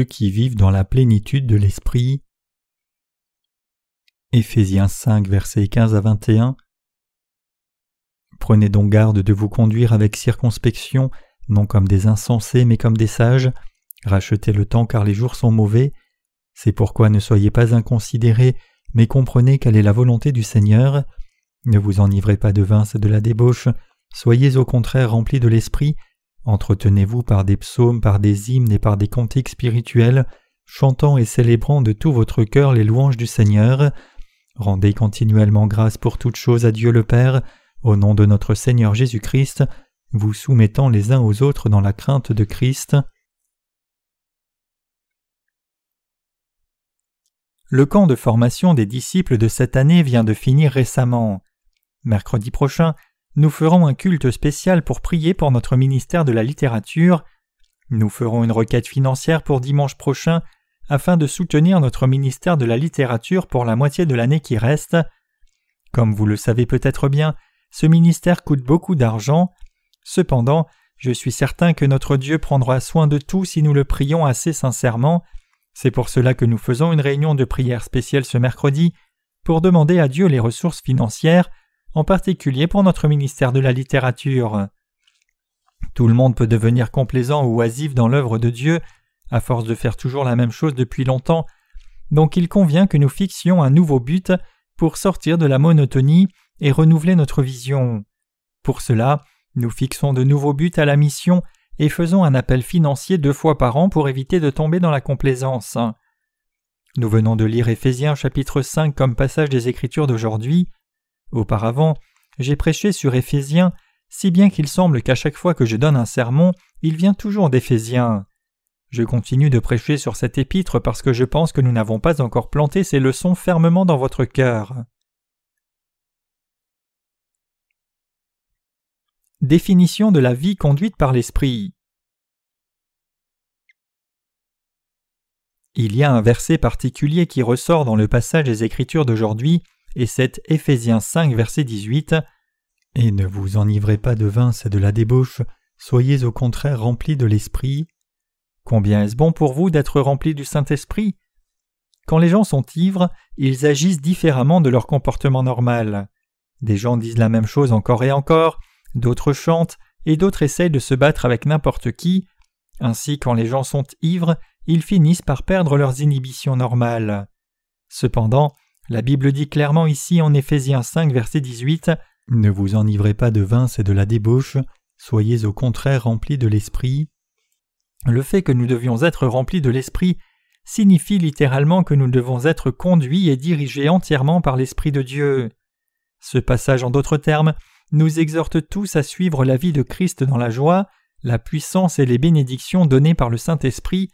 qui vivent dans la plénitude de l'Esprit. Éphésiens 5, versets 15 à 21. Prenez donc garde de vous conduire avec circonspection, non comme des insensés, mais comme des sages. Rachetez le temps car les jours sont mauvais. C'est pourquoi ne soyez pas inconsidérés, mais comprenez quelle est la volonté du Seigneur. Ne vous enivrez pas de vin, c'est de la débauche. Soyez au contraire remplis de l'esprit. Entretenez-vous par des psaumes, par des hymnes et par des cantiques spirituels, chantant et célébrant de tout votre cœur les louanges du Seigneur. Rendez continuellement grâce pour toutes choses à Dieu le Père, au nom de notre Seigneur Jésus-Christ, vous soumettant les uns aux autres dans la crainte de Christ. Le camp de formation des disciples de cette année vient de finir récemment. Mercredi prochain, nous ferons un culte spécial pour prier pour notre ministère de la littérature. Nous ferons une requête financière pour dimanche prochain afin de soutenir notre ministère de la littérature pour la moitié de l'année qui reste. Comme vous le savez peut-être bien, ce ministère coûte beaucoup d'argent. Cependant, je suis certain que notre Dieu prendra soin de tout si nous le prions assez sincèrement. C'est pour cela que nous faisons une réunion de prière spéciale ce mercredi pour demander à Dieu les ressources financières, en particulier pour notre ministère de la littérature. Tout le monde peut devenir complaisant ou oisif dans l'œuvre de Dieu, à force de faire toujours la même chose depuis longtemps, donc il convient que nous fixions un nouveau but pour sortir de la monotonie et renouveler notre vision. Pour cela, nous fixons de nouveaux buts à la mission et faisons un appel financier deux fois par an pour éviter de tomber dans la complaisance. Nous venons de lire Éphésiens chapitre 5 comme passage des Écritures d'aujourd'hui. Auparavant, j'ai prêché sur Éphésiens, si bien qu'il semble qu'à chaque fois que je donne un sermon, il vient toujours d'Éphésiens. Je continue de prêcher sur cet épître parce que je pense que nous n'avons pas encore planté ces leçons fermement dans votre cœur. Définition de la vie conduite par l'Esprit. Il y a un verset particulier qui ressort dans le passage des Écritures d'aujourd'hui, et c'est Éphésiens 5, verset 18. Et ne vous enivrez pas de vin, c'est de la débauche, soyez au contraire remplis de l'Esprit. Combien est-ce bon pour vous d'être remplis du Saint-Esprit? Quand les gens sont ivres, ils agissent différemment de leur comportement normal. Des gens disent la même chose encore et encore, d'autres chantent, et d'autres essayent de se battre avec n'importe qui. Ainsi, quand les gens sont ivres, ils finissent par perdre leurs inhibitions normales. Cependant, la Bible dit clairement ici en Éphésiens 5, verset 18 Ne vous enivrez pas de vin, c'est de la débauche, soyez au contraire remplis de l'esprit. Le fait que nous devions être remplis de l'esprit signifie littéralement que nous devons être conduits et dirigés entièrement par l'Esprit de Dieu. Ce passage, en d'autres termes, nous exhorte tous à suivre la vie de Christ dans la joie, la puissance et les bénédictions données par le Saint-Esprit.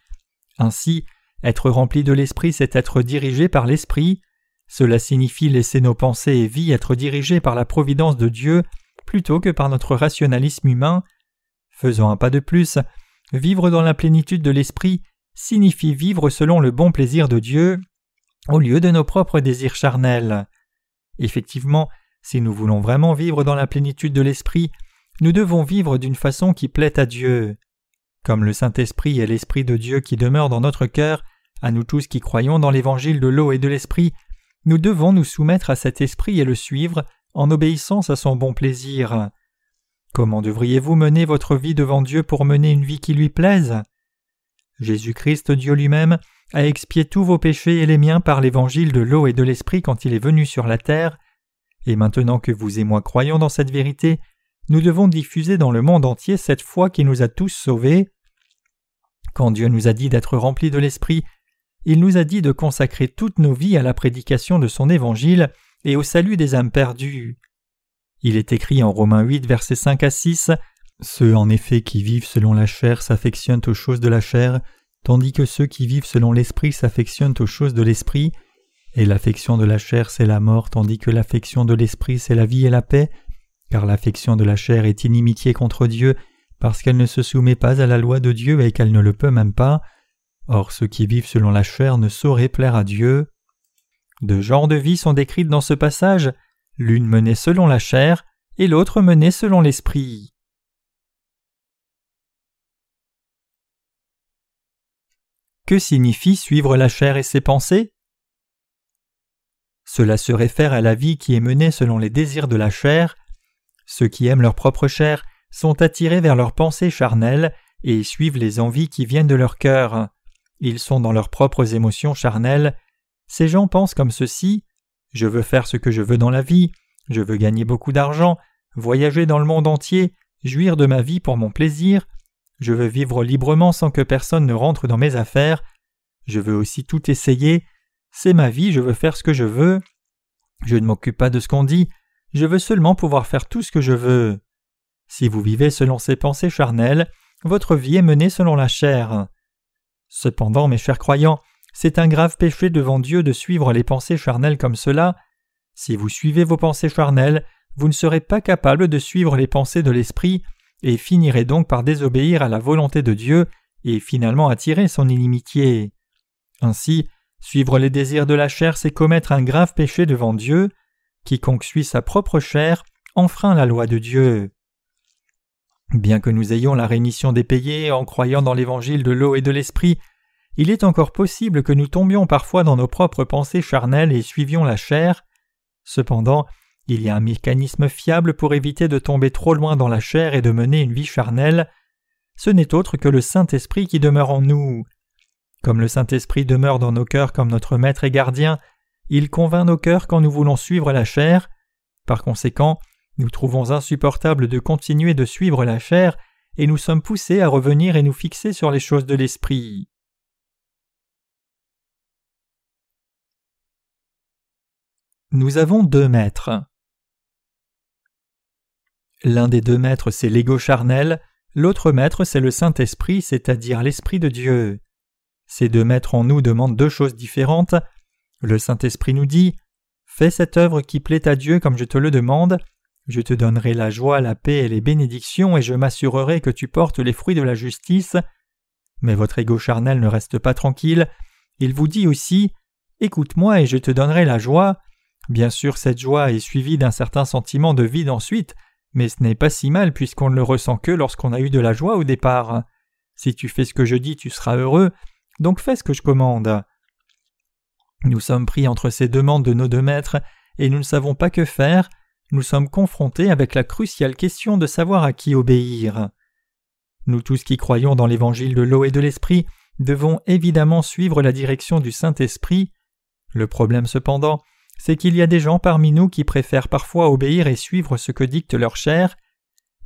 Ainsi, être rempli de l'Esprit, c'est être dirigé par l'Esprit. Cela signifie laisser nos pensées et vies être dirigées par la providence de Dieu plutôt que par notre rationalisme humain. Faisons un pas de plus. Vivre dans la plénitude de l'Esprit signifie vivre selon le bon plaisir de Dieu au lieu de nos propres désirs charnels. Effectivement, si nous voulons vraiment vivre dans la plénitude de l'Esprit, nous devons vivre d'une façon qui plaît à Dieu. Comme le Saint-Esprit est l'Esprit de Dieu qui demeure dans notre cœur, à nous tous qui croyons dans l'Évangile de l'eau et de l'Esprit, nous devons nous soumettre à cet Esprit et le suivre en obéissance à son bon plaisir. Comment devriez-vous mener votre vie devant Dieu pour mener une vie qui lui plaise? Jésus-Christ, Dieu lui-même, a expié tous vos péchés et les miens par l'évangile de l'eau et de l'esprit quand il est venu sur la terre, et maintenant que vous et moi croyons dans cette vérité, nous devons diffuser dans le monde entier cette foi qui nous a tous sauvés. Quand Dieu nous a dit d'être remplis de l'Esprit, il nous a dit de consacrer toutes nos vies à la prédication de son évangile et au salut des âmes perdues. Il est écrit en Romains 8, versets 5 à 6 Ceux en effet qui vivent selon la chair s'affectionnent aux choses de la chair, tandis que ceux qui vivent selon l'esprit s'affectionnent aux choses de l'esprit. Et l'affection de la chair, c'est la mort, tandis que l'affection de l'esprit, c'est la vie et la paix, car l'affection de la chair est inimitié contre Dieu, parce qu'elle ne se soumet pas à la loi de Dieu et qu'elle ne le peut même pas. Or ceux qui vivent selon la chair ne sauraient plaire à Dieu. Deux genres de vie sont décrites dans ce passage, l'une menée selon la chair et l'autre menée selon l'esprit. Que signifie suivre la chair et ses pensées? Cela se réfère à la vie qui est menée selon les désirs de la chair. Ceux qui aiment leur propre chair sont attirés vers leurs pensées charnelles et suivent les envies qui viennent de leur cœur. Ils sont dans leurs propres émotions charnelles. Ces gens pensent comme ceci. Je veux faire ce que je veux dans la vie, je veux gagner beaucoup d'argent, voyager dans le monde entier, jouir de ma vie pour mon plaisir, je veux vivre librement sans que personne ne rentre dans mes affaires, je veux aussi tout essayer, c'est ma vie, je veux faire ce que je veux, je ne m'occupe pas de ce qu'on dit, je veux seulement pouvoir faire tout ce que je veux. Si vous vivez selon ces pensées charnelles, votre vie est menée selon la chair. Cependant, mes chers croyants, c'est un grave péché devant Dieu de suivre les pensées charnelles comme cela. Si vous suivez vos pensées charnelles, vous ne serez pas capable de suivre les pensées de l'Esprit et finirez donc par désobéir à la volonté de Dieu et finalement attirer son inimitié. Ainsi, suivre les désirs de la chair, c'est commettre un grave péché devant Dieu. Quiconque suit sa propre chair enfreint la loi de Dieu. Bien que nous ayons la rémission des payés en croyant dans l'évangile de l'eau et de l'esprit, il est encore possible que nous tombions parfois dans nos propres pensées charnelles et suivions la chair. Cependant, il y a un mécanisme fiable pour éviter de tomber trop loin dans la chair et de mener une vie charnelle. Ce n'est autre que le Saint-Esprit qui demeure en nous. Comme le Saint-Esprit demeure dans nos cœurs comme notre maître et gardien, il convainc nos cœurs quand nous voulons suivre la chair. Par conséquent, nous trouvons insupportable de continuer de suivre la chair et nous sommes poussés à revenir et nous fixer sur les choses de l'Esprit. Nous avons deux maîtres. L'un des deux maîtres c'est l'ego charnel, l'autre maître c'est le Saint-Esprit, c'est-à-dire l'Esprit de Dieu. Ces deux maîtres en nous demandent deux choses différentes. Le Saint-Esprit nous dit Fais cette œuvre qui plaît à Dieu comme je te le demande, je te donnerai la joie, la paix et les bénédictions, et je m'assurerai que tu portes les fruits de la justice. Mais votre ego charnel ne reste pas tranquille, il vous dit aussi Écoute-moi et je te donnerai la joie. Bien sûr, cette joie est suivie d'un certain sentiment de vide ensuite, mais ce n'est pas si mal puisqu'on ne le ressent que lorsqu'on a eu de la joie au départ. Si tu fais ce que je dis, tu seras heureux, donc fais ce que je commande. Nous sommes pris entre ces demandes de nos deux maîtres, et nous ne savons pas que faire, nous sommes confrontés avec la cruciale question de savoir à qui obéir. Nous tous qui croyons dans l'évangile de l'eau et de l'esprit devons évidemment suivre la direction du Saint-Esprit. Le problème cependant, c'est qu'il y a des gens parmi nous qui préfèrent parfois obéir et suivre ce que dicte leur chair,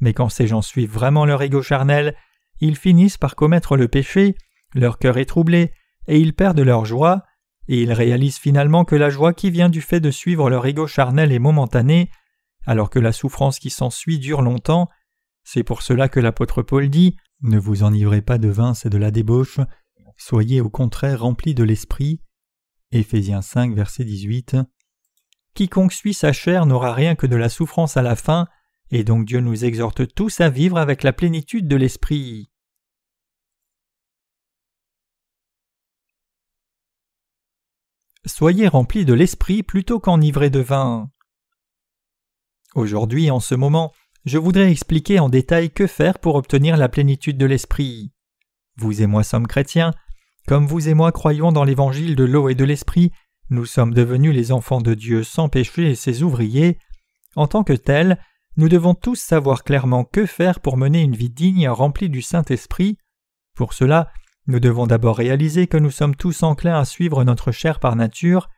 mais quand ces gens suivent vraiment leur ego charnel, ils finissent par commettre le péché, leur cœur est troublé, et ils perdent leur joie, et ils réalisent finalement que la joie qui vient du fait de suivre leur ego charnel est momentanée, alors que la souffrance qui s'ensuit dure longtemps. C'est pour cela que l'apôtre Paul dit Ne vous enivrez pas de vin, c'est de la débauche, soyez au contraire remplis de l'esprit. Éphésiens 5, verset 18. Quiconque suit sa chair n'aura rien que de la souffrance à la fin, et donc Dieu nous exhorte tous à vivre avec la plénitude de l'esprit. Soyez remplis de l'esprit plutôt qu'enivrés de vin. Aujourd'hui, en ce moment, je voudrais expliquer en détail que faire pour obtenir la plénitude de l'esprit. Vous et moi sommes chrétiens, comme vous et moi croyons dans l'évangile de l'eau et de l'esprit, nous sommes devenus les enfants de Dieu sans péché et ses ouvriers. En tant que tels, nous devons tous savoir clairement que faire pour mener une vie digne remplie du Saint-Esprit. Pour cela, nous devons d'abord réaliser que nous sommes tous enclins à suivre notre chair par nature.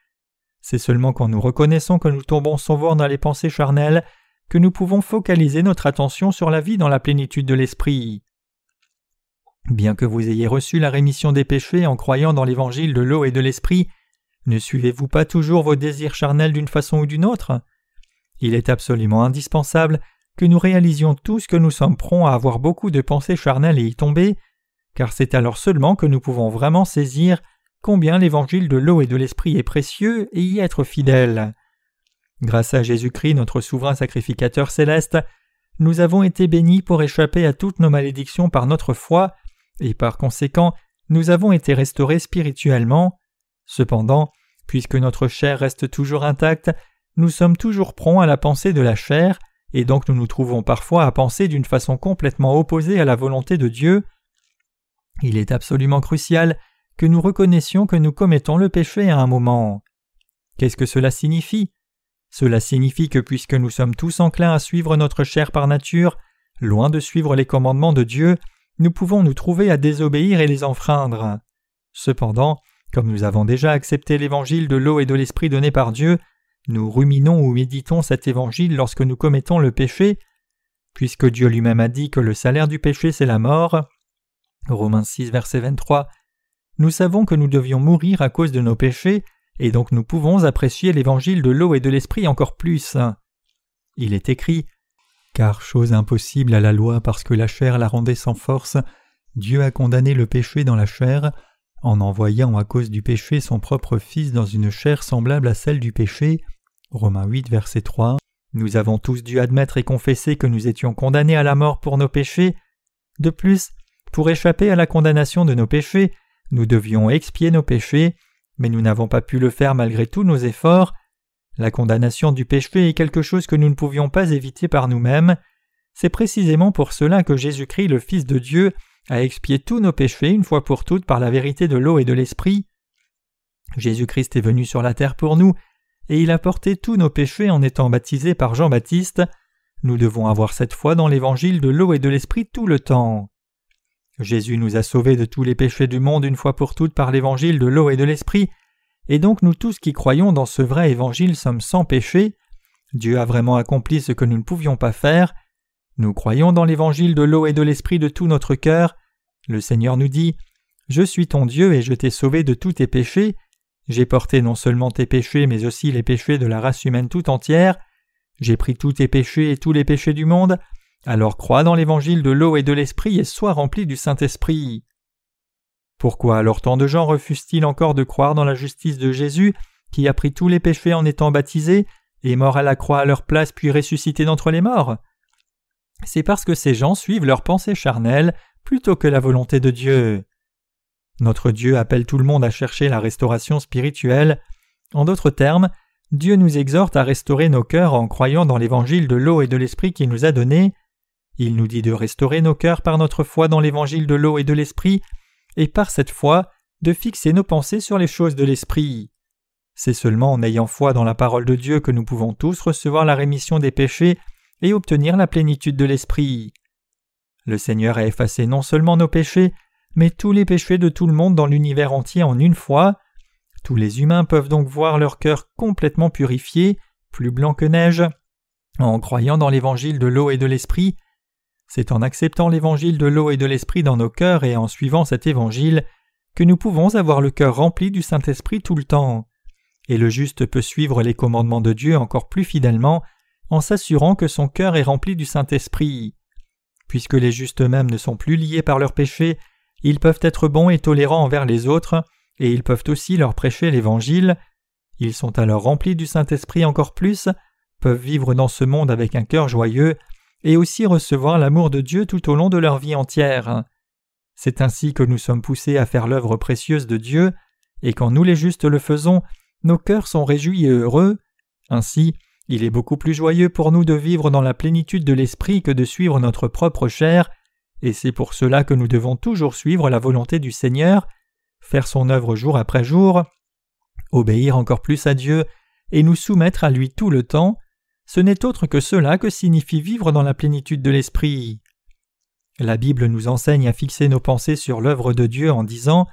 C'est seulement quand nous reconnaissons que nous tombons souvent dans les pensées charnelles que nous pouvons focaliser notre attention sur la vie dans la plénitude de l'Esprit. Bien que vous ayez reçu la rémission des péchés en croyant dans l'évangile de l'eau et de l'Esprit, ne suivez-vous pas toujours vos désirs charnels d'une façon ou d'une autre? Il est absolument indispensable que nous réalisions tous que nous sommes prompts à avoir beaucoup de pensées charnelles et y tomber, car c'est alors seulement que nous pouvons vraiment saisir combien l'évangile de l'eau et de l'esprit est précieux et y être fidèle. Grâce à Jésus-Christ, notre souverain sacrificateur céleste, nous avons été bénis pour échapper à toutes nos malédictions par notre foi, et par conséquent, nous avons été restaurés spirituellement. Cependant, puisque notre chair reste toujours intacte, nous sommes toujours prompts à la pensée de la chair, et donc nous nous trouvons parfois à penser d'une façon complètement opposée à la volonté de Dieu. Il est absolument crucial que nous reconnaissions que nous commettons le péché à un moment. Qu'est-ce que cela signifie? Cela signifie que puisque nous sommes tous enclins à suivre notre chair par nature, loin de suivre les commandements de Dieu, nous pouvons nous trouver à désobéir et les enfreindre. Cependant, comme nous avons déjà accepté l'évangile de l'eau et de l'esprit donné par Dieu, nous ruminons ou méditons cet évangile lorsque nous commettons le péché, puisque Dieu lui-même a dit que le salaire du péché c'est la mort. Romains 6 verset 23. Nous savons que nous devions mourir à cause de nos péchés, et donc nous pouvons apprécier l'évangile de l'eau et de l'esprit encore plus. Il est écrit Car chose impossible à la loi parce que la chair la rendait sans force, Dieu a condamné le péché dans la chair, en envoyant à cause du péché son propre Fils dans une chair semblable à celle du péché. Romains 8, verset 3. Nous avons tous dû admettre et confesser que nous étions condamnés à la mort pour nos péchés. De plus, pour échapper à la condamnation de nos péchés, nous devions expier nos péchés, mais nous n'avons pas pu le faire malgré tous nos efforts. La condamnation du péché est quelque chose que nous ne pouvions pas éviter par nous-mêmes. C'est précisément pour cela que Jésus-Christ, le Fils de Dieu, a expié tous nos péchés une fois pour toutes par la vérité de l'eau et de l'esprit. Jésus-Christ est venu sur la terre pour nous, et il a porté tous nos péchés en étant baptisé par Jean-Baptiste. Nous devons avoir cette foi dans l'évangile de l'eau et de l'esprit tout le temps. Jésus nous a sauvés de tous les péchés du monde une fois pour toutes par l'évangile de l'eau et de l'esprit, et donc nous tous qui croyons dans ce vrai évangile sommes sans péché. Dieu a vraiment accompli ce que nous ne pouvions pas faire. Nous croyons dans l'évangile de l'eau et de l'esprit de tout notre cœur. Le Seigneur nous dit Je suis ton Dieu et je t'ai sauvé de tous tes péchés. J'ai porté non seulement tes péchés, mais aussi les péchés de la race humaine tout entière. J'ai pris tous tes péchés et tous les péchés du monde. Alors crois dans l'évangile de l'eau et de l'esprit et sois rempli du Saint-Esprit. Pourquoi alors tant de gens refusent-ils encore de croire dans la justice de Jésus, qui a pris tous les péchés en étant baptisé, et mort à la croix à leur place puis ressuscité d'entre les morts? C'est parce que ces gens suivent leurs pensées charnelles plutôt que la volonté de Dieu. Notre Dieu appelle tout le monde à chercher la restauration spirituelle. En d'autres termes, Dieu nous exhorte à restaurer nos cœurs en croyant dans l'évangile de l'eau et de l'esprit qu'il nous a donné. Il nous dit de restaurer nos cœurs par notre foi dans l'évangile de l'eau et de l'esprit, et par cette foi de fixer nos pensées sur les choses de l'esprit. C'est seulement en ayant foi dans la parole de Dieu que nous pouvons tous recevoir la rémission des péchés et obtenir la plénitude de l'esprit. Le Seigneur a effacé non seulement nos péchés, mais tous les péchés de tout le monde dans l'univers entier en une fois. Tous les humains peuvent donc voir leur cœur complètement purifié, plus blanc que neige, en croyant dans l'évangile de l'eau et de l'esprit, c'est en acceptant l'évangile de l'eau et de l'esprit dans nos cœurs et en suivant cet évangile que nous pouvons avoir le cœur rempli du Saint-Esprit tout le temps. Et le juste peut suivre les commandements de Dieu encore plus fidèlement en s'assurant que son cœur est rempli du Saint-Esprit. Puisque les justes eux-mêmes ne sont plus liés par leurs péchés, ils peuvent être bons et tolérants envers les autres, et ils peuvent aussi leur prêcher l'Évangile. Ils sont alors remplis du Saint-Esprit encore plus, peuvent vivre dans ce monde avec un cœur joyeux, et aussi recevoir l'amour de Dieu tout au long de leur vie entière. C'est ainsi que nous sommes poussés à faire l'œuvre précieuse de Dieu, et quand nous les justes le faisons, nos cœurs sont réjouis et heureux. Ainsi, il est beaucoup plus joyeux pour nous de vivre dans la plénitude de l'esprit que de suivre notre propre chair, et c'est pour cela que nous devons toujours suivre la volonté du Seigneur, faire son œuvre jour après jour, obéir encore plus à Dieu, et nous soumettre à lui tout le temps, ce n'est autre que cela que signifie vivre dans la plénitude de l'esprit. La Bible nous enseigne à fixer nos pensées sur l'œuvre de Dieu en disant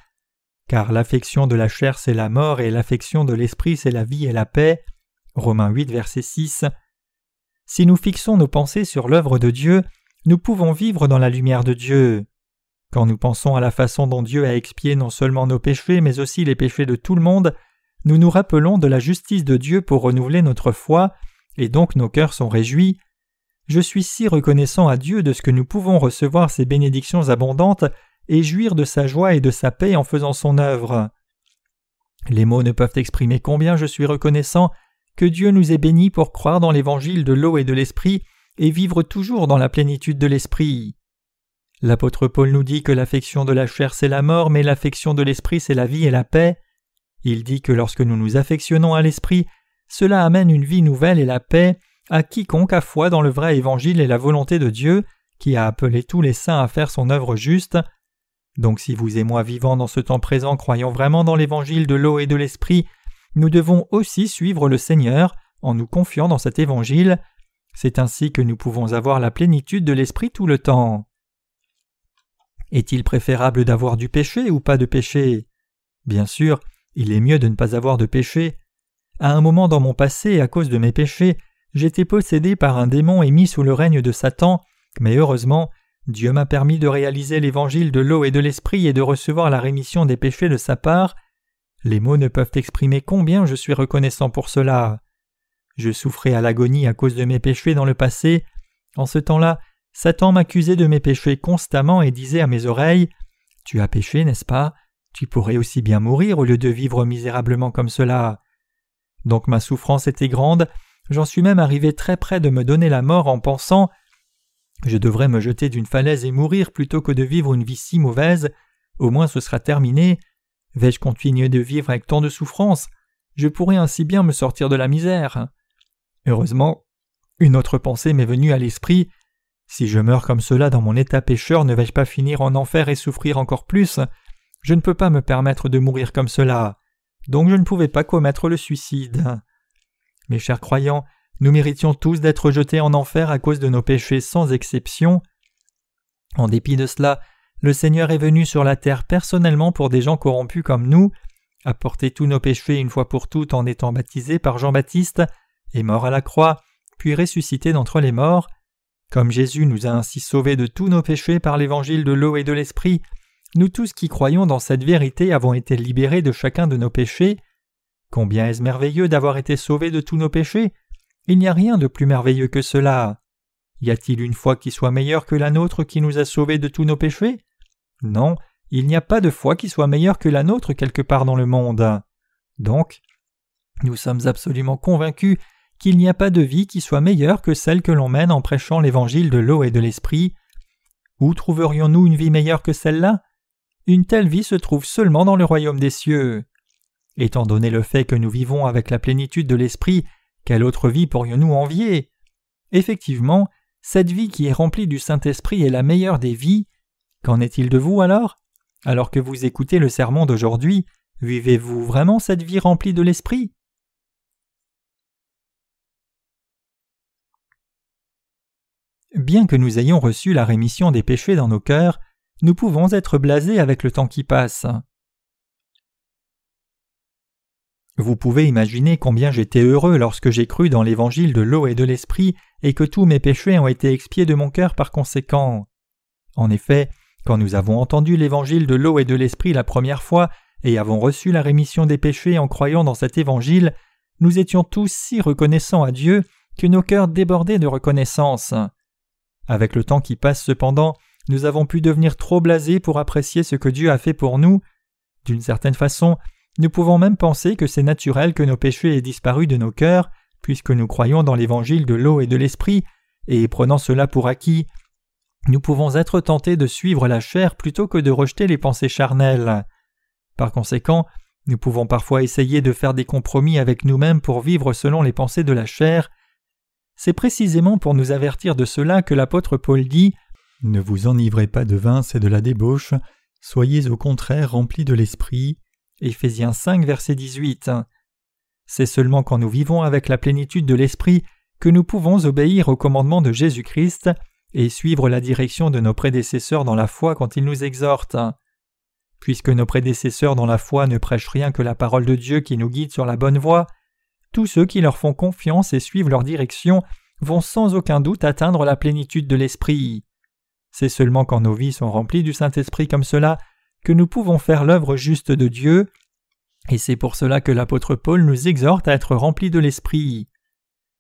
Car l'affection de la chair c'est la mort et l'affection de l'esprit c'est la vie et la paix. Romains 8, verset 6. Si nous fixons nos pensées sur l'œuvre de Dieu, nous pouvons vivre dans la lumière de Dieu. Quand nous pensons à la façon dont Dieu a expié non seulement nos péchés, mais aussi les péchés de tout le monde, nous nous rappelons de la justice de Dieu pour renouveler notre foi et donc nos cœurs sont réjouis. Je suis si reconnaissant à Dieu de ce que nous pouvons recevoir ces bénédictions abondantes et jouir de sa joie et de sa paix en faisant son œuvre. Les mots ne peuvent exprimer combien je suis reconnaissant que Dieu nous ait bénis pour croire dans l'évangile de l'eau et de l'esprit et vivre toujours dans la plénitude de l'esprit. L'apôtre Paul nous dit que l'affection de la chair c'est la mort, mais l'affection de l'esprit c'est la vie et la paix. Il dit que lorsque nous nous affectionnons à l'esprit, cela amène une vie nouvelle et la paix à quiconque a foi dans le vrai évangile et la volonté de Dieu, qui a appelé tous les saints à faire son œuvre juste. Donc si vous et moi vivant dans ce temps présent croyons vraiment dans l'évangile de l'eau et de l'esprit, nous devons aussi suivre le Seigneur en nous confiant dans cet évangile. C'est ainsi que nous pouvons avoir la plénitude de l'esprit tout le temps. Est-il préférable d'avoir du péché ou pas de péché? Bien sûr, il est mieux de ne pas avoir de péché. À un moment dans mon passé, à cause de mes péchés, j'étais possédé par un démon et mis sous le règne de Satan, mais heureusement, Dieu m'a permis de réaliser l'évangile de l'eau et de l'esprit et de recevoir la rémission des péchés de sa part. Les mots ne peuvent exprimer combien je suis reconnaissant pour cela. Je souffrais à l'agonie à cause de mes péchés dans le passé. En ce temps-là, Satan m'accusait de mes péchés constamment et disait à mes oreilles Tu as péché, n'est-ce pas? Tu pourrais aussi bien mourir au lieu de vivre misérablement comme cela. Donc ma souffrance était grande, j'en suis même arrivé très près de me donner la mort en pensant Je devrais me jeter d'une falaise et mourir plutôt que de vivre une vie si mauvaise, au moins ce sera terminé. Vais-je continuer de vivre avec tant de souffrance? Je pourrais ainsi bien me sortir de la misère. Heureusement, une autre pensée m'est venue à l'esprit. Si je meurs comme cela dans mon état pécheur, ne vais-je pas finir en enfer et souffrir encore plus? Je ne peux pas me permettre de mourir comme cela donc je ne pouvais pas commettre le suicide. Mes chers croyants, nous méritions tous d'être jetés en enfer à cause de nos péchés sans exception. En dépit de cela, le Seigneur est venu sur la terre personnellement pour des gens corrompus comme nous, a porté tous nos péchés une fois pour toutes en étant baptisé par Jean-Baptiste, est mort à la croix, puis ressuscité d'entre les morts. Comme Jésus nous a ainsi sauvés de tous nos péchés par l'évangile de l'eau et de l'esprit, nous tous qui croyons dans cette vérité avons été libérés de chacun de nos péchés. Combien est-ce merveilleux d'avoir été sauvés de tous nos péchés Il n'y a rien de plus merveilleux que cela. Y a-t-il une foi qui soit meilleure que la nôtre qui nous a sauvés de tous nos péchés? Non, il n'y a pas de foi qui soit meilleure que la nôtre quelque part dans le monde. Donc, nous sommes absolument convaincus qu'il n'y a pas de vie qui soit meilleure que celle que l'on mène en prêchant l'évangile de l'eau et de l'esprit. Où trouverions-nous une vie meilleure que celle-là? Une telle vie se trouve seulement dans le royaume des cieux. Étant donné le fait que nous vivons avec la plénitude de l'Esprit, quelle autre vie pourrions-nous envier? Effectivement, cette vie qui est remplie du Saint-Esprit est la meilleure des vies. Qu'en est-il de vous alors? Alors que vous écoutez le sermon d'aujourd'hui, vivez-vous vraiment cette vie remplie de l'Esprit? Bien que nous ayons reçu la rémission des péchés dans nos cœurs, nous pouvons être blasés avec le temps qui passe. Vous pouvez imaginer combien j'étais heureux lorsque j'ai cru dans l'évangile de l'eau et de l'esprit et que tous mes péchés ont été expiés de mon cœur par conséquent. En effet, quand nous avons entendu l'évangile de l'eau et de l'esprit la première fois et avons reçu la rémission des péchés en croyant dans cet évangile, nous étions tous si reconnaissants à Dieu que nos cœurs débordaient de reconnaissance. Avec le temps qui passe cependant, nous avons pu devenir trop blasés pour apprécier ce que Dieu a fait pour nous. D'une certaine façon, nous pouvons même penser que c'est naturel que nos péchés aient disparu de nos cœurs, puisque nous croyons dans l'évangile de l'eau et de l'esprit, et prenant cela pour acquis, nous pouvons être tentés de suivre la chair plutôt que de rejeter les pensées charnelles. Par conséquent, nous pouvons parfois essayer de faire des compromis avec nous-mêmes pour vivre selon les pensées de la chair. C'est précisément pour nous avertir de cela que l'apôtre Paul dit ne vous enivrez pas de vin, c'est de la débauche, soyez au contraire remplis de l'esprit. Éphésiens 5, verset 18. C'est seulement quand nous vivons avec la plénitude de l'esprit que nous pouvons obéir au commandement de Jésus-Christ et suivre la direction de nos prédécesseurs dans la foi quand ils nous exhortent. Puisque nos prédécesseurs dans la foi ne prêchent rien que la parole de Dieu qui nous guide sur la bonne voie, tous ceux qui leur font confiance et suivent leur direction vont sans aucun doute atteindre la plénitude de l'esprit. C'est seulement quand nos vies sont remplies du Saint-Esprit comme cela que nous pouvons faire l'œuvre juste de Dieu, et c'est pour cela que l'apôtre Paul nous exhorte à être remplis de l'Esprit.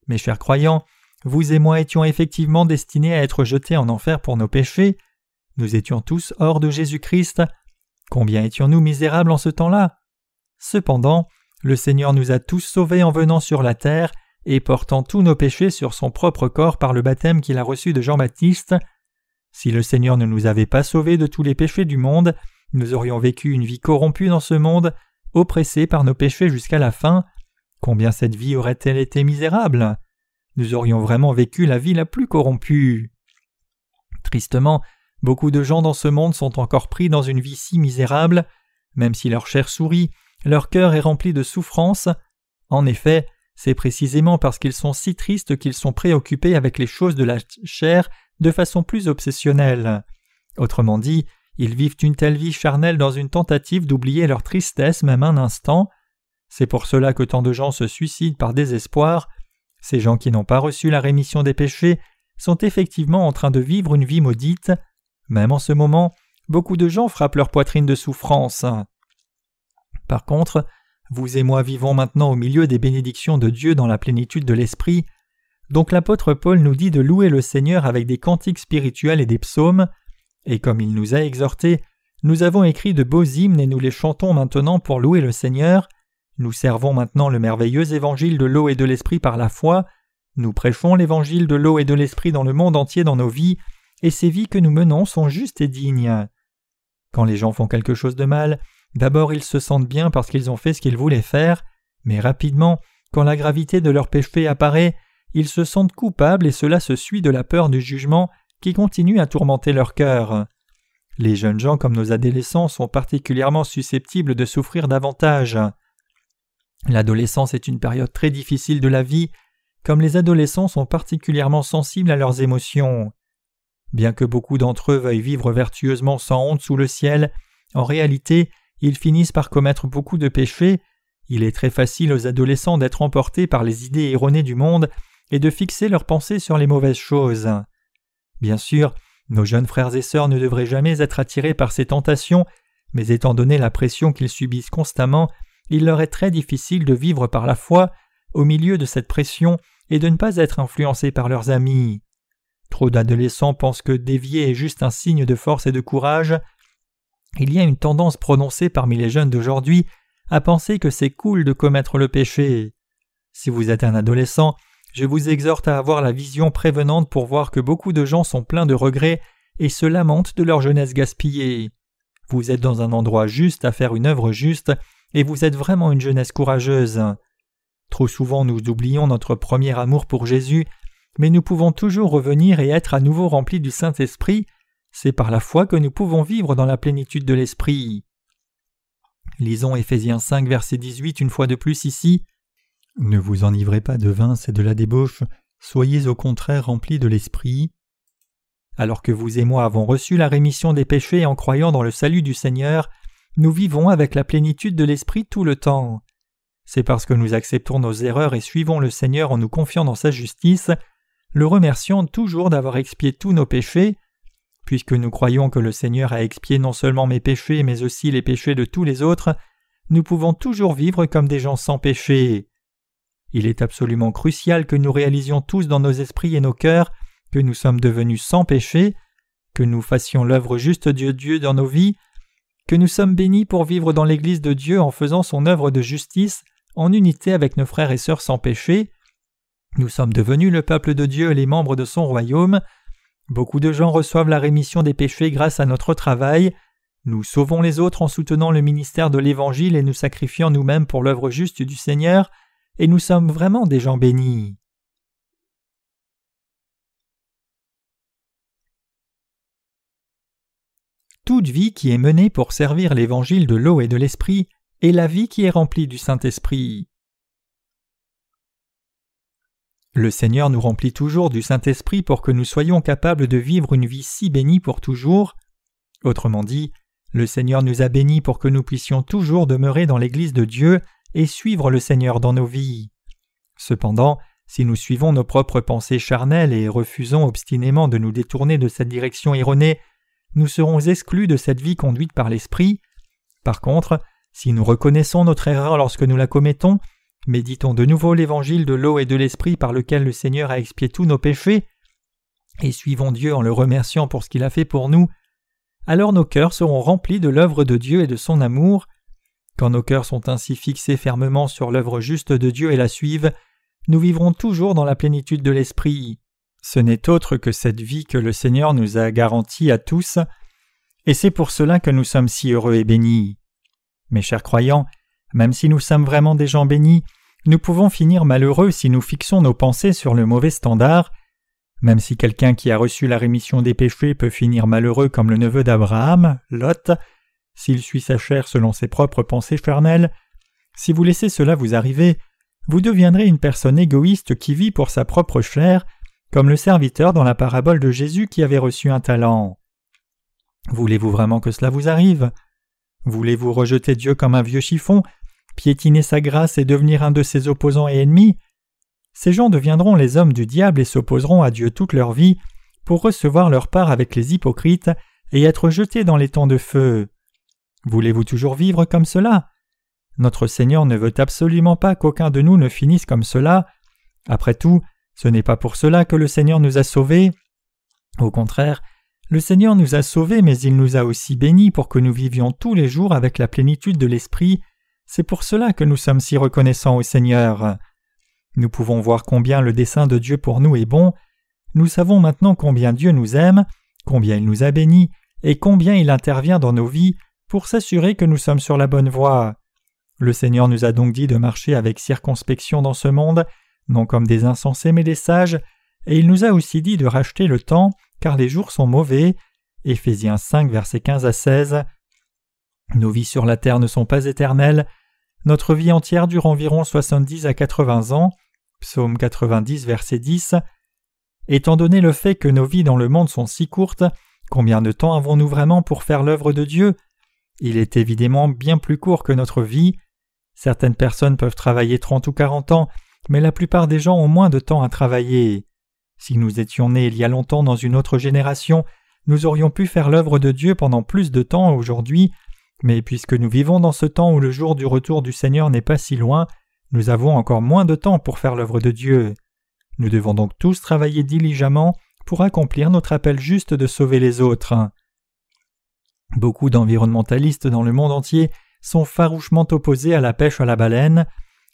Mes chers croyants, vous et moi étions effectivement destinés à être jetés en enfer pour nos péchés, nous étions tous hors de Jésus-Christ, combien étions-nous misérables en ce temps-là? Cependant, le Seigneur nous a tous sauvés en venant sur la terre et portant tous nos péchés sur son propre corps par le baptême qu'il a reçu de Jean-Baptiste, si le Seigneur ne nous avait pas sauvés de tous les péchés du monde, nous aurions vécu une vie corrompue dans ce monde, oppressés par nos péchés jusqu'à la fin. Combien cette vie aurait-elle été misérable Nous aurions vraiment vécu la vie la plus corrompue. Tristement, Beaucoup de gens dans ce monde sont encore pris dans une vie si misérable, même si leur chair sourit, leur cœur est rempli de souffrance. En effet, c'est précisément parce qu'ils sont si tristes qu'ils sont préoccupés avec les choses de la chair de façon plus obsessionnelle. Autrement dit, ils vivent une telle vie charnelle dans une tentative d'oublier leur tristesse même un instant. C'est pour cela que tant de gens se suicident par désespoir. Ces gens qui n'ont pas reçu la rémission des péchés sont effectivement en train de vivre une vie maudite. Même en ce moment, beaucoup de gens frappent leur poitrine de souffrance. Par contre, vous et moi vivons maintenant au milieu des bénédictions de Dieu dans la plénitude de l'Esprit. Donc l'apôtre Paul nous dit de louer le Seigneur avec des cantiques spirituels et des psaumes, et comme il nous a exhortés, nous avons écrit de beaux hymnes et nous les chantons maintenant pour louer le Seigneur. Nous servons maintenant le merveilleux évangile de l'eau et de l'esprit par la foi. Nous prêchons l'évangile de l'eau et de l'esprit dans le monde entier dans nos vies, et ces vies que nous menons sont justes et dignes. Quand les gens font quelque chose de mal, d'abord ils se sentent bien parce qu'ils ont fait ce qu'ils voulaient faire, mais rapidement, quand la gravité de leur péché apparaît, ils se sentent coupables et cela se suit de la peur du jugement qui continue à tourmenter leur cœur. Les jeunes gens comme nos adolescents sont particulièrement susceptibles de souffrir davantage. L'adolescence est une période très difficile de la vie, comme les adolescents sont particulièrement sensibles à leurs émotions. Bien que beaucoup d'entre eux veuillent vivre vertueusement sans honte sous le ciel, en réalité, ils finissent par commettre beaucoup de péchés. Il est très facile aux adolescents d'être emportés par les idées erronées du monde et de fixer leurs pensées sur les mauvaises choses. Bien sûr, nos jeunes frères et sœurs ne devraient jamais être attirés par ces tentations, mais étant donné la pression qu'ils subissent constamment, il leur est très difficile de vivre par la foi au milieu de cette pression et de ne pas être influencés par leurs amis. Trop d'adolescents pensent que dévier est juste un signe de force et de courage. Il y a une tendance prononcée parmi les jeunes d'aujourd'hui à penser que c'est cool de commettre le péché. Si vous êtes un adolescent, je vous exhorte à avoir la vision prévenante pour voir que beaucoup de gens sont pleins de regrets et se lamentent de leur jeunesse gaspillée. Vous êtes dans un endroit juste à faire une œuvre juste, et vous êtes vraiment une jeunesse courageuse. Trop souvent nous oublions notre premier amour pour Jésus, mais nous pouvons toujours revenir et être à nouveau remplis du Saint-Esprit, c'est par la foi que nous pouvons vivre dans la plénitude de l'Esprit. Lisons Éphésiens 5 verset 18 une fois de plus ici. Ne vous enivrez pas de vin, c'est de la débauche, soyez au contraire remplis de l'Esprit. Alors que vous et moi avons reçu la rémission des péchés en croyant dans le salut du Seigneur, nous vivons avec la plénitude de l'Esprit tout le temps. C'est parce que nous acceptons nos erreurs et suivons le Seigneur en nous confiant dans sa justice, le remercions toujours d'avoir expié tous nos péchés, puisque nous croyons que le Seigneur a expié non seulement mes péchés mais aussi les péchés de tous les autres, nous pouvons toujours vivre comme des gens sans péché. Il est absolument crucial que nous réalisions tous dans nos esprits et nos cœurs que nous sommes devenus sans péché, que nous fassions l'œuvre juste de Dieu dans nos vies, que nous sommes bénis pour vivre dans l'Église de Dieu en faisant son œuvre de justice en unité avec nos frères et sœurs sans péché. Nous sommes devenus le peuple de Dieu et les membres de son royaume. Beaucoup de gens reçoivent la rémission des péchés grâce à notre travail. Nous sauvons les autres en soutenant le ministère de l'Évangile et nous sacrifiant nous-mêmes pour l'œuvre juste du Seigneur et nous sommes vraiment des gens bénis. Toute vie qui est menée pour servir l'évangile de l'eau et de l'esprit est la vie qui est remplie du Saint-Esprit. Le Seigneur nous remplit toujours du Saint-Esprit pour que nous soyons capables de vivre une vie si bénie pour toujours. Autrement dit, le Seigneur nous a bénis pour que nous puissions toujours demeurer dans l'Église de Dieu et suivre le Seigneur dans nos vies. Cependant, si nous suivons nos propres pensées charnelles et refusons obstinément de nous détourner de cette direction erronée, nous serons exclus de cette vie conduite par l'Esprit. Par contre, si nous reconnaissons notre erreur lorsque nous la commettons, méditons de nouveau l'évangile de l'eau et de l'Esprit par lequel le Seigneur a expié tous nos péchés, et suivons Dieu en le remerciant pour ce qu'il a fait pour nous, alors nos cœurs seront remplis de l'œuvre de Dieu et de son amour, quand nos cœurs sont ainsi fixés fermement sur l'œuvre juste de Dieu et la suivent, nous vivrons toujours dans la plénitude de l'Esprit. Ce n'est autre que cette vie que le Seigneur nous a garantie à tous, et c'est pour cela que nous sommes si heureux et bénis. Mes chers croyants, même si nous sommes vraiment des gens bénis, nous pouvons finir malheureux si nous fixons nos pensées sur le mauvais standard. Même si quelqu'un qui a reçu la rémission des péchés peut finir malheureux comme le neveu d'Abraham, Lot, s'il suit sa chair selon ses propres pensées charnelles, si vous laissez cela vous arriver, vous deviendrez une personne égoïste qui vit pour sa propre chair, comme le serviteur dans la parabole de Jésus qui avait reçu un talent. Voulez-vous vraiment que cela vous arrive? Voulez-vous rejeter Dieu comme un vieux chiffon, piétiner sa grâce et devenir un de ses opposants et ennemis? Ces gens deviendront les hommes du diable et s'opposeront à Dieu toute leur vie pour recevoir leur part avec les hypocrites et être jetés dans les temps de feu. Voulez-vous toujours vivre comme cela? Notre Seigneur ne veut absolument pas qu'aucun de nous ne finisse comme cela. Après tout, ce n'est pas pour cela que le Seigneur nous a sauvés. Au contraire, le Seigneur nous a sauvés, mais il nous a aussi bénis pour que nous vivions tous les jours avec la plénitude de l'Esprit. C'est pour cela que nous sommes si reconnaissants au Seigneur. Nous pouvons voir combien le dessein de Dieu pour nous est bon. Nous savons maintenant combien Dieu nous aime, combien il nous a bénis, et combien il intervient dans nos vies pour s'assurer que nous sommes sur la bonne voie. Le Seigneur nous a donc dit de marcher avec circonspection dans ce monde, non comme des insensés mais des sages, et il nous a aussi dit de racheter le temps, car les jours sont mauvais. Éphésiens 5, versets 15 à 16. Nos vies sur la terre ne sont pas éternelles. Notre vie entière dure environ 70 à 80 ans. Psaume 90, verset 10. Étant donné le fait que nos vies dans le monde sont si courtes, combien de temps avons-nous vraiment pour faire l'œuvre de Dieu? Il est évidemment bien plus court que notre vie. Certaines personnes peuvent travailler trente ou quarante ans, mais la plupart des gens ont moins de temps à travailler. Si nous étions nés il y a longtemps dans une autre génération, nous aurions pu faire l'œuvre de Dieu pendant plus de temps aujourd'hui, mais puisque nous vivons dans ce temps où le jour du retour du Seigneur n'est pas si loin, nous avons encore moins de temps pour faire l'œuvre de Dieu. Nous devons donc tous travailler diligemment pour accomplir notre appel juste de sauver les autres. Beaucoup d'environnementalistes dans le monde entier sont farouchement opposés à la pêche à la baleine.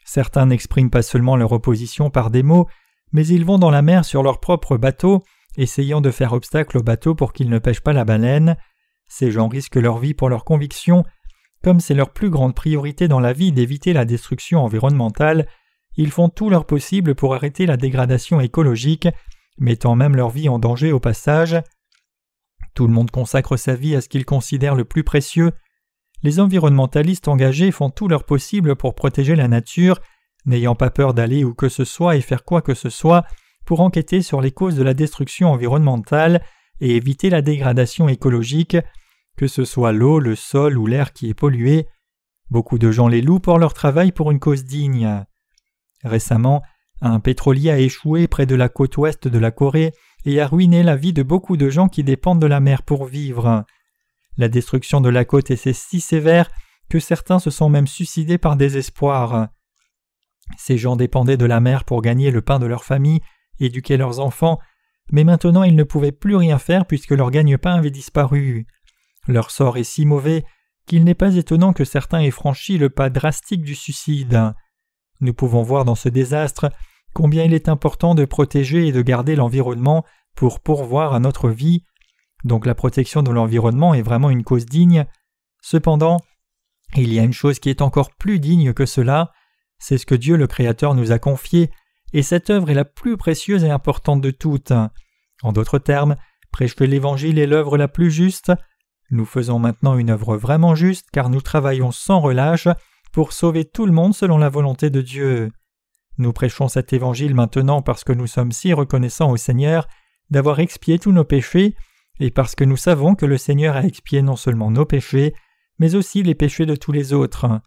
Certains n'expriment pas seulement leur opposition par des mots, mais ils vont dans la mer sur leur propre bateau, essayant de faire obstacle au bateau pour qu'ils ne pêchent pas la baleine. Ces gens risquent leur vie pour leurs convictions. Comme c'est leur plus grande priorité dans la vie d'éviter la destruction environnementale, ils font tout leur possible pour arrêter la dégradation écologique, mettant même leur vie en danger au passage. Tout le monde consacre sa vie à ce qu'il considère le plus précieux. Les environnementalistes engagés font tout leur possible pour protéger la nature, n'ayant pas peur d'aller où que ce soit et faire quoi que ce soit pour enquêter sur les causes de la destruction environnementale et éviter la dégradation écologique, que ce soit l'eau, le sol ou l'air qui est pollué. Beaucoup de gens les louent pour leur travail pour une cause digne. Récemment, un pétrolier a échoué près de la côte ouest de la Corée et a ruiné la vie de beaucoup de gens qui dépendent de la mer pour vivre. La destruction de la côte est si sévère que certains se sont même suicidés par désespoir. Ces gens dépendaient de la mer pour gagner le pain de leur famille, éduquer leurs enfants, mais maintenant ils ne pouvaient plus rien faire puisque leur gagne-pain avait disparu. Leur sort est si mauvais qu'il n'est pas étonnant que certains aient franchi le pas drastique du suicide. Nous pouvons voir dans ce désastre combien il est important de protéger et de garder l'environnement pour pourvoir à notre vie. Donc la protection de l'environnement est vraiment une cause digne. Cependant, il y a une chose qui est encore plus digne que cela, c'est ce que Dieu le Créateur nous a confié, et cette œuvre est la plus précieuse et importante de toutes. En d'autres termes, prêcher l'Évangile est l'œuvre la plus juste. Nous faisons maintenant une œuvre vraiment juste car nous travaillons sans relâche pour sauver tout le monde selon la volonté de Dieu. Nous prêchons cet évangile maintenant parce que nous sommes si reconnaissants au Seigneur d'avoir expié tous nos péchés, et parce que nous savons que le Seigneur a expié non seulement nos péchés, mais aussi les péchés de tous les autres.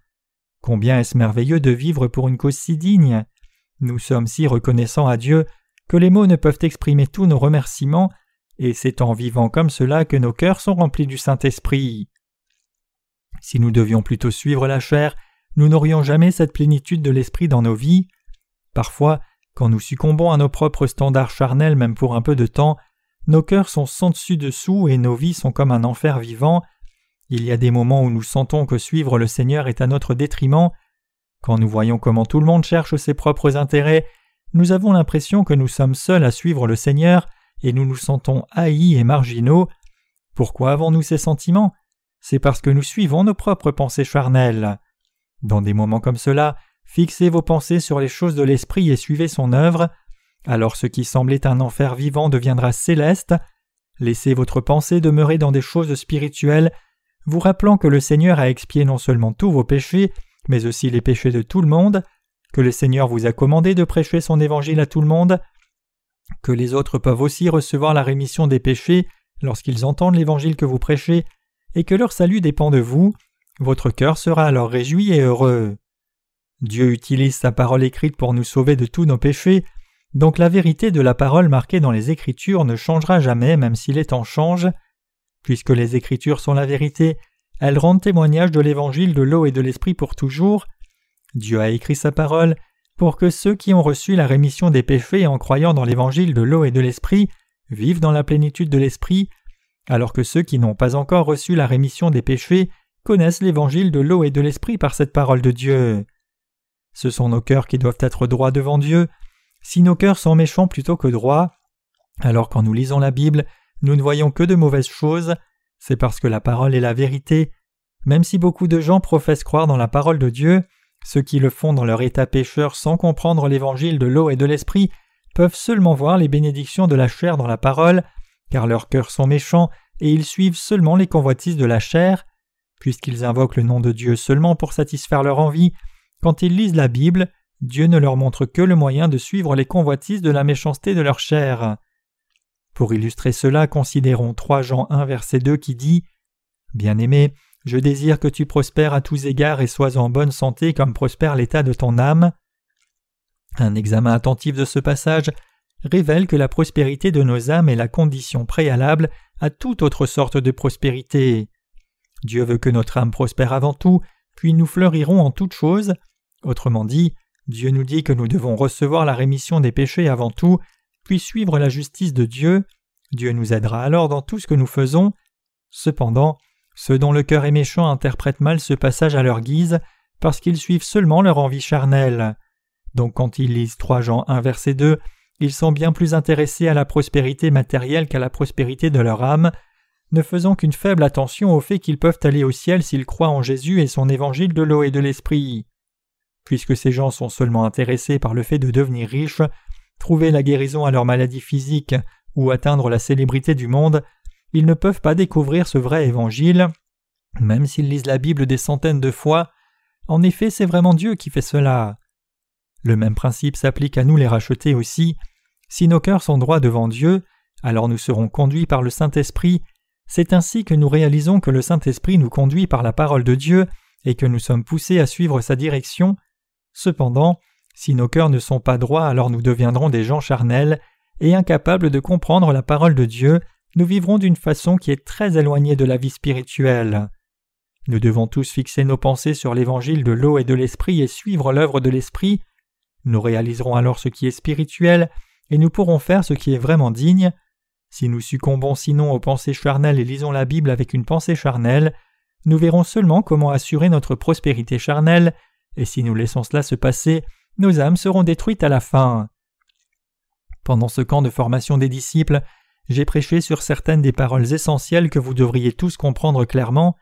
Combien est-ce merveilleux de vivre pour une cause si digne Nous sommes si reconnaissants à Dieu que les mots ne peuvent exprimer tous nos remerciements, et c'est en vivant comme cela que nos cœurs sont remplis du Saint-Esprit. Si nous devions plutôt suivre la chair, nous n'aurions jamais cette plénitude de l'Esprit dans nos vies. Parfois, quand nous succombons à nos propres standards charnels même pour un peu de temps, nos cœurs sont sans dessus dessous et nos vies sont comme un enfer vivant. Il y a des moments où nous sentons que suivre le Seigneur est à notre détriment. Quand nous voyons comment tout le monde cherche ses propres intérêts, nous avons l'impression que nous sommes seuls à suivre le Seigneur et nous nous sentons haïs et marginaux. Pourquoi avons-nous ces sentiments? C'est parce que nous suivons nos propres pensées charnelles. Dans des moments comme cela, Fixez vos pensées sur les choses de l'esprit et suivez son œuvre. alors ce qui semblait un enfer vivant deviendra céleste. Laissez votre pensée demeurer dans des choses spirituelles, vous rappelant que le Seigneur a expié non seulement tous vos péchés, mais aussi les péchés de tout le monde, que le Seigneur vous a commandé de prêcher son évangile à tout le monde, que les autres peuvent aussi recevoir la rémission des péchés lorsqu'ils entendent l'évangile que vous prêchez, et que leur salut dépend de vous, votre cœur sera alors réjoui et heureux. Dieu utilise sa parole écrite pour nous sauver de tous nos péchés, donc la vérité de la parole marquée dans les Écritures ne changera jamais même si les temps changent. Puisque les Écritures sont la vérité, elles rendent témoignage de l'Évangile de l'eau et de l'Esprit pour toujours. Dieu a écrit sa parole pour que ceux qui ont reçu la rémission des péchés en croyant dans l'Évangile de l'eau et de l'Esprit vivent dans la plénitude de l'Esprit, alors que ceux qui n'ont pas encore reçu la rémission des péchés connaissent l'Évangile de l'eau et de l'Esprit par cette parole de Dieu. Ce sont nos cœurs qui doivent être droits devant Dieu, si nos cœurs sont méchants plutôt que droits, alors quand nous lisons la Bible, nous ne voyons que de mauvaises choses, c'est parce que la parole est la vérité. Même si beaucoup de gens professent croire dans la parole de Dieu, ceux qui le font dans leur état pécheur sans comprendre l'évangile de l'eau et de l'esprit peuvent seulement voir les bénédictions de la chair dans la parole, car leurs cœurs sont méchants et ils suivent seulement les convoitises de la chair. Puisqu'ils invoquent le nom de Dieu seulement pour satisfaire leur envie, quand ils lisent la Bible, Dieu ne leur montre que le moyen de suivre les convoitises de la méchanceté de leur chair. Pour illustrer cela, considérons 3 Jean 1 verset 2 qui dit Bien-aimé, je désire que tu prospères à tous égards et sois en bonne santé comme prospère l'état de ton âme. Un examen attentif de ce passage révèle que la prospérité de nos âmes est la condition préalable à toute autre sorte de prospérité. Dieu veut que notre âme prospère avant tout, puis nous fleurirons en toutes choses. Autrement dit, Dieu nous dit que nous devons recevoir la rémission des péchés avant tout, puis suivre la justice de Dieu. Dieu nous aidera alors dans tout ce que nous faisons. Cependant, ceux dont le cœur est méchant interprètent mal ce passage à leur guise, parce qu'ils suivent seulement leur envie charnelle. Donc quand ils lisent 3 Jean 1 verset 2, ils sont bien plus intéressés à la prospérité matérielle qu'à la prospérité de leur âme, ne faisant qu'une faible attention au fait qu'ils peuvent aller au ciel s'ils croient en Jésus et son évangile de l'eau et de l'esprit. Puisque ces gens sont seulement intéressés par le fait de devenir riches, trouver la guérison à leur maladie physique ou atteindre la célébrité du monde, ils ne peuvent pas découvrir ce vrai évangile, même s'ils lisent la Bible des centaines de fois. En effet, c'est vraiment Dieu qui fait cela. Le même principe s'applique à nous les racheter aussi. Si nos cœurs sont droits devant Dieu, alors nous serons conduits par le Saint-Esprit. C'est ainsi que nous réalisons que le Saint-Esprit nous conduit par la parole de Dieu et que nous sommes poussés à suivre sa direction. Cependant, si nos cœurs ne sont pas droits, alors nous deviendrons des gens charnels et incapables de comprendre la parole de Dieu, nous vivrons d'une façon qui est très éloignée de la vie spirituelle. Nous devons tous fixer nos pensées sur l'évangile de l'eau et de l'esprit et suivre l'œuvre de l'esprit. Nous réaliserons alors ce qui est spirituel et nous pourrons faire ce qui est vraiment digne. Si nous succombons sinon aux pensées charnelles et lisons la Bible avec une pensée charnelle, nous verrons seulement comment assurer notre prospérité charnelle et si nous laissons cela se passer, nos âmes seront détruites à la fin. Pendant ce camp de formation des disciples, j'ai prêché sur certaines des paroles essentielles que vous devriez tous comprendre clairement.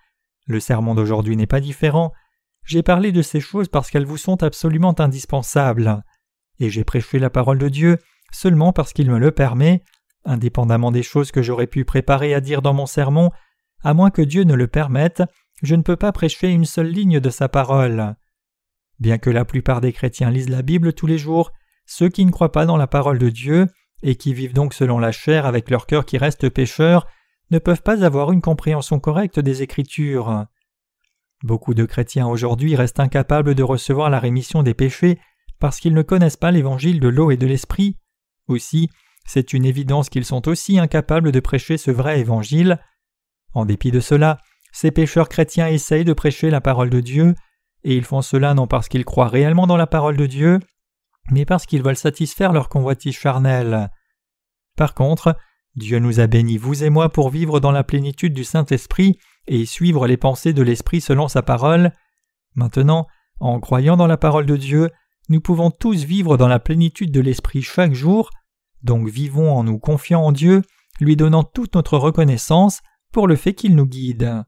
Le sermon d'aujourd'hui n'est pas différent. J'ai parlé de ces choses parce qu'elles vous sont absolument indispensables. Et j'ai prêché la parole de Dieu seulement parce qu'il me le permet, indépendamment des choses que j'aurais pu préparer à dire dans mon sermon, à moins que Dieu ne le permette, je ne peux pas prêcher une seule ligne de sa parole. Bien que la plupart des chrétiens lisent la Bible tous les jours, ceux qui ne croient pas dans la parole de Dieu, et qui vivent donc selon la chair avec leur cœur qui reste pécheur, ne peuvent pas avoir une compréhension correcte des Écritures. Beaucoup de chrétiens aujourd'hui restent incapables de recevoir la rémission des péchés parce qu'ils ne connaissent pas l'évangile de l'eau et de l'esprit. Aussi, c'est une évidence qu'ils sont aussi incapables de prêcher ce vrai évangile. En dépit de cela, ces pécheurs chrétiens essayent de prêcher la parole de Dieu, et ils font cela non parce qu'ils croient réellement dans la parole de Dieu, mais parce qu'ils veulent satisfaire leur convoitise charnelle. Par contre, Dieu nous a bénis, vous et moi, pour vivre dans la plénitude du Saint-Esprit et suivre les pensées de l'Esprit selon sa parole. Maintenant, en croyant dans la parole de Dieu, nous pouvons tous vivre dans la plénitude de l'Esprit chaque jour, donc vivons en nous confiant en Dieu, lui donnant toute notre reconnaissance pour le fait qu'il nous guide.